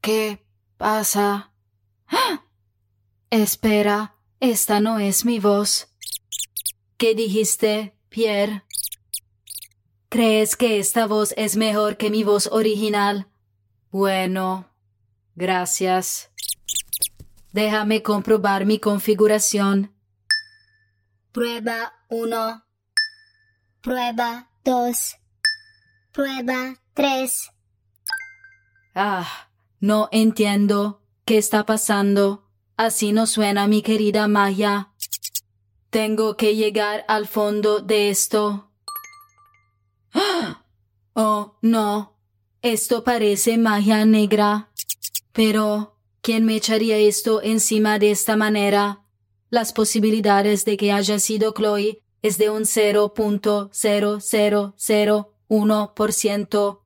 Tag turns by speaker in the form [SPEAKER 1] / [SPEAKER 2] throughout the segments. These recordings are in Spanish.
[SPEAKER 1] ¿Qué pasa? ¡Ah! Espera, esta no es mi voz. ¿Qué dijiste, Pierre? ¿Crees que esta voz es mejor que mi voz original? Bueno, gracias. Déjame comprobar mi configuración.
[SPEAKER 2] Prueba 1. Prueba 2. Prueba 3.
[SPEAKER 1] Ah, no entiendo qué está pasando. Así no suena mi querida Maya. Tengo que llegar al fondo de esto. ¡Ah! Oh, no. Esto parece magia negra. Pero, ¿quién me echaría esto encima de esta manera? Las posibilidades de que haya sido Chloe es de un 0.0001%.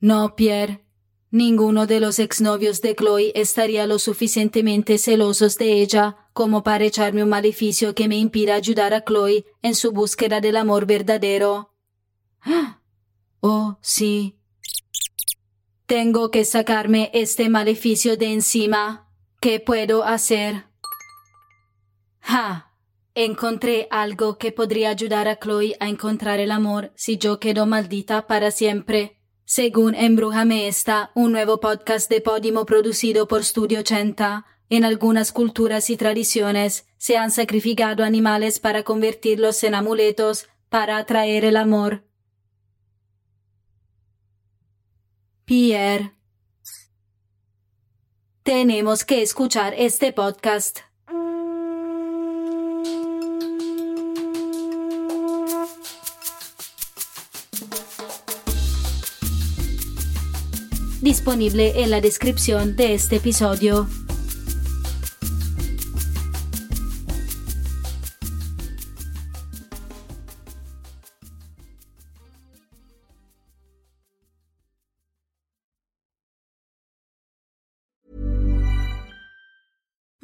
[SPEAKER 1] No, Pierre. Ninguno de los exnovios de Chloe estaría lo suficientemente celosos de ella como para echarme un maleficio que me impida ayudar a Chloe en su búsqueda del amor verdadero. Oh, sí. Tengo que sacarme este maleficio de encima. ¿Qué puedo hacer? ¡Ja! Encontré algo que podría ayudar a Chloe a encontrar el amor si yo quedo maldita para siempre. Según Embrújame está, un nuevo podcast de Podimo producido por Studio 80, en algunas culturas y tradiciones se han sacrificado animales para convertirlos en amuletos para atraer el amor. Pierre. Tenemos que escuchar este podcast. Disponible en la descripción de este episodio.